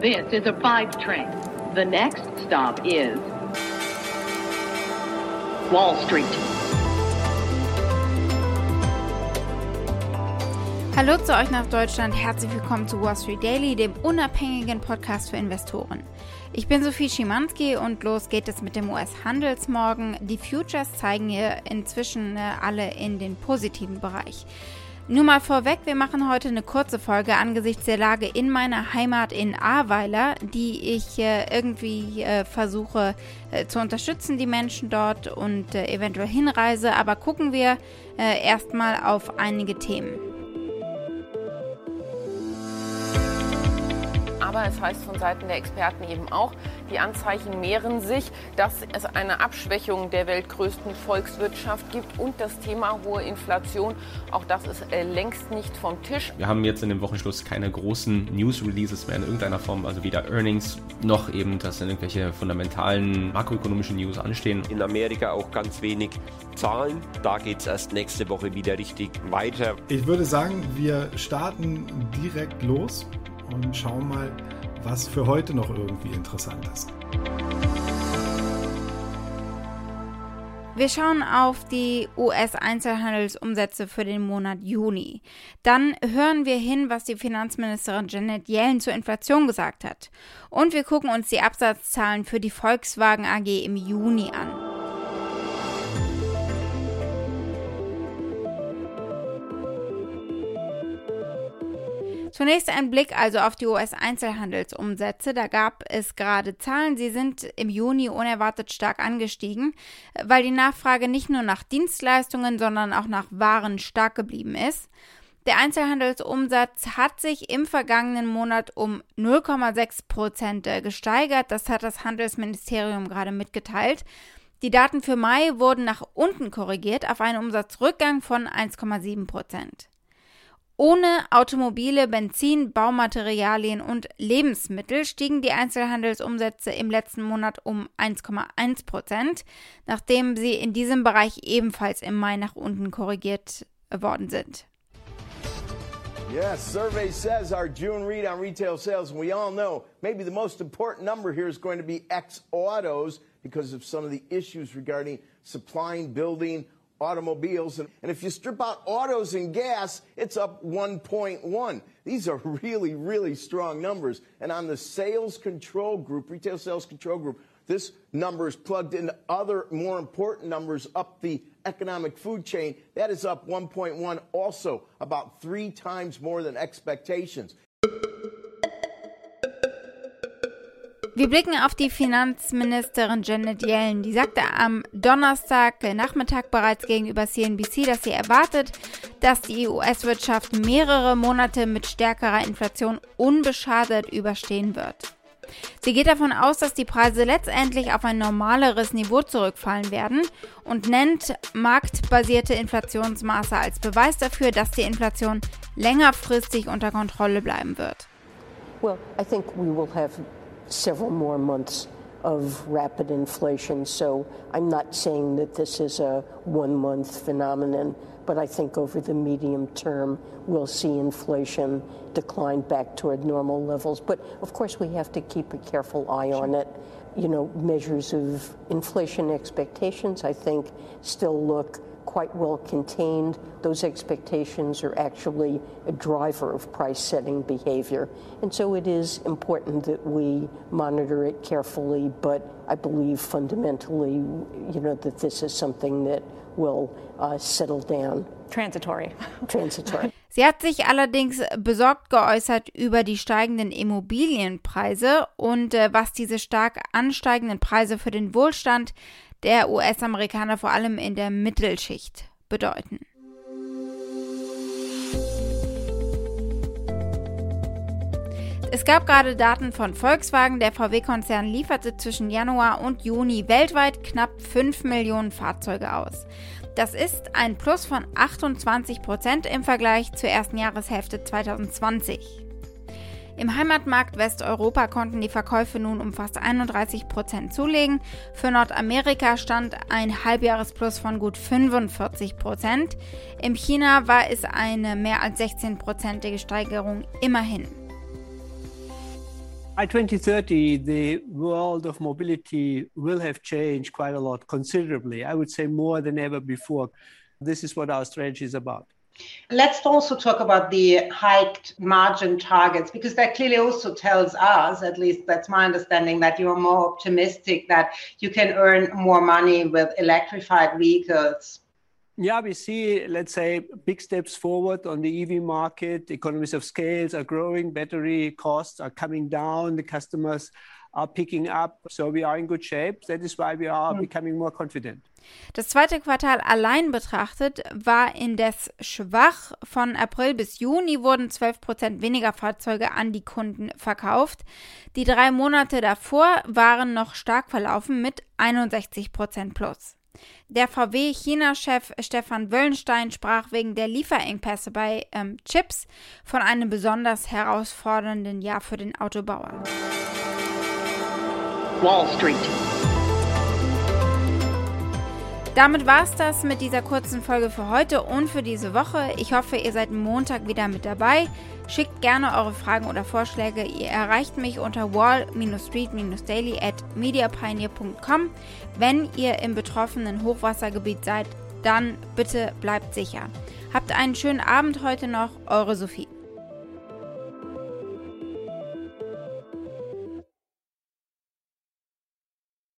This is a five train. The next stop is Wall Street. Hallo zu euch nach Deutschland, herzlich willkommen zu Wall Street Daily, dem unabhängigen Podcast für Investoren. Ich bin Sophie Schimanski und los geht es mit dem US-Handelsmorgen. Die Futures zeigen hier inzwischen äh, alle in den positiven Bereich. Nur mal vorweg, wir machen heute eine kurze Folge angesichts der Lage in meiner Heimat in Ahrweiler, die ich äh, irgendwie äh, versuche äh, zu unterstützen, die Menschen dort und äh, eventuell hinreise. Aber gucken wir äh, erstmal auf einige Themen. Aber es heißt von Seiten der Experten eben auch, die Anzeichen mehren sich, dass es eine Abschwächung der weltgrößten Volkswirtschaft gibt und das Thema hohe Inflation, auch das ist äh, längst nicht vom Tisch. Wir haben jetzt in dem Wochenschluss keine großen News-Releases mehr in irgendeiner Form, also weder Earnings noch eben, dass irgendwelche fundamentalen makroökonomischen News anstehen. In Amerika auch ganz wenig Zahlen. Da geht es erst nächste Woche wieder richtig weiter. Ich würde sagen, wir starten direkt los und schauen mal, was für heute noch irgendwie interessant ist. Wir schauen auf die US-Einzelhandelsumsätze für den Monat Juni. Dann hören wir hin, was die Finanzministerin Janet Yellen zur Inflation gesagt hat. Und wir gucken uns die Absatzzahlen für die Volkswagen AG im Juni an. Zunächst ein Blick also auf die US-Einzelhandelsumsätze. Da gab es gerade Zahlen. Sie sind im Juni unerwartet stark angestiegen, weil die Nachfrage nicht nur nach Dienstleistungen, sondern auch nach Waren stark geblieben ist. Der Einzelhandelsumsatz hat sich im vergangenen Monat um 0,6 Prozent gesteigert. Das hat das Handelsministerium gerade mitgeteilt. Die Daten für Mai wurden nach unten korrigiert auf einen Umsatzrückgang von 1,7 Prozent. Ohne Automobile, Benzin, Baumaterialien und Lebensmittel stiegen die Einzelhandelsumsätze im letzten Monat um 1,1 Prozent, nachdem sie in diesem Bereich ebenfalls im Mai nach unten korrigiert worden sind. Yes, survey says our June read on retail sales, and we all know maybe the most important number here is going to be X autos because of some of the issues regarding supplying, building, automobiles. And, and if you strip out autos and gas, it's up 1.1. These are really, really strong numbers. And on the sales control group, retail sales control group, this number is plugged into other more important numbers up the economic food chain. That is up 1.1, also about three times more than expectations. Wir blicken auf die Finanzministerin Janet Yellen. Die sagte am Donnerstag Nachmittag bereits gegenüber CNBC, dass sie erwartet, dass die US-Wirtschaft mehrere Monate mit stärkerer Inflation unbeschadet überstehen wird. Sie geht davon aus, dass die Preise letztendlich auf ein normaleres Niveau zurückfallen werden und nennt marktbasierte Inflationsmaße als Beweis dafür, dass die Inflation längerfristig unter Kontrolle bleiben wird. Well, I think we will have several more months of rapid inflation. So I'm not saying that this is a one month phenomenon, but I think over the medium term we'll see inflation decline back toward normal levels. But of course, we have to keep a careful eye on it. You know, measures of inflation expectations, I think, still look quite well contained. Those expectations are actually a driver of price setting behavior. And so it is important that we monitor it carefully, but I believe fundamentally, you know, that this is something that will uh, settle down. Transitory. Transitory. Sie hat sich allerdings besorgt geäußert über die steigenden Immobilienpreise und äh, was diese stark ansteigenden Preise für den Wohlstand der US-Amerikaner vor allem in der Mittelschicht bedeuten. Es gab gerade Daten von Volkswagen. Der VW-Konzern lieferte zwischen Januar und Juni weltweit knapp 5 Millionen Fahrzeuge aus. Das ist ein Plus von 28 Prozent im Vergleich zur ersten Jahreshälfte 2020. Im Heimatmarkt Westeuropa konnten die Verkäufe nun um fast 31 Prozent zulegen. Für Nordamerika stand ein Halbjahresplus von gut 45 Prozent. Im China war es eine mehr als 16-prozentige Steigerung immerhin. By 2030, the world of mobility will have changed quite a lot, considerably. I would say more than ever before. This is what our strategy is about. Let's also talk about the hiked margin targets because that clearly also tells us, at least that's my understanding, that you're more optimistic that you can earn more money with electrified vehicles. Yeah, we see, let's say, big steps forward on the EV market. Economies of scales are growing, battery costs are coming down, the customers are picking up. So we are in good shape. That is why we are mm. becoming more confident. Das zweite Quartal allein betrachtet war indes schwach. Von April bis Juni wurden 12 Prozent weniger Fahrzeuge an die Kunden verkauft. Die drei Monate davor waren noch stark verlaufen mit 61 Prozent plus. Der VW-China-Chef Stefan Wöllenstein sprach wegen der Lieferengpässe bei ähm, Chips von einem besonders herausfordernden Jahr für den Autobauer. Wall Street. Damit war es das mit dieser kurzen Folge für heute und für diese Woche. Ich hoffe, ihr seid Montag wieder mit dabei. Schickt gerne eure Fragen oder Vorschläge. Ihr erreicht mich unter wall-street-daily at mediapioneer.com. Wenn ihr im betroffenen Hochwassergebiet seid, dann bitte bleibt sicher. Habt einen schönen Abend heute noch. Eure Sophie.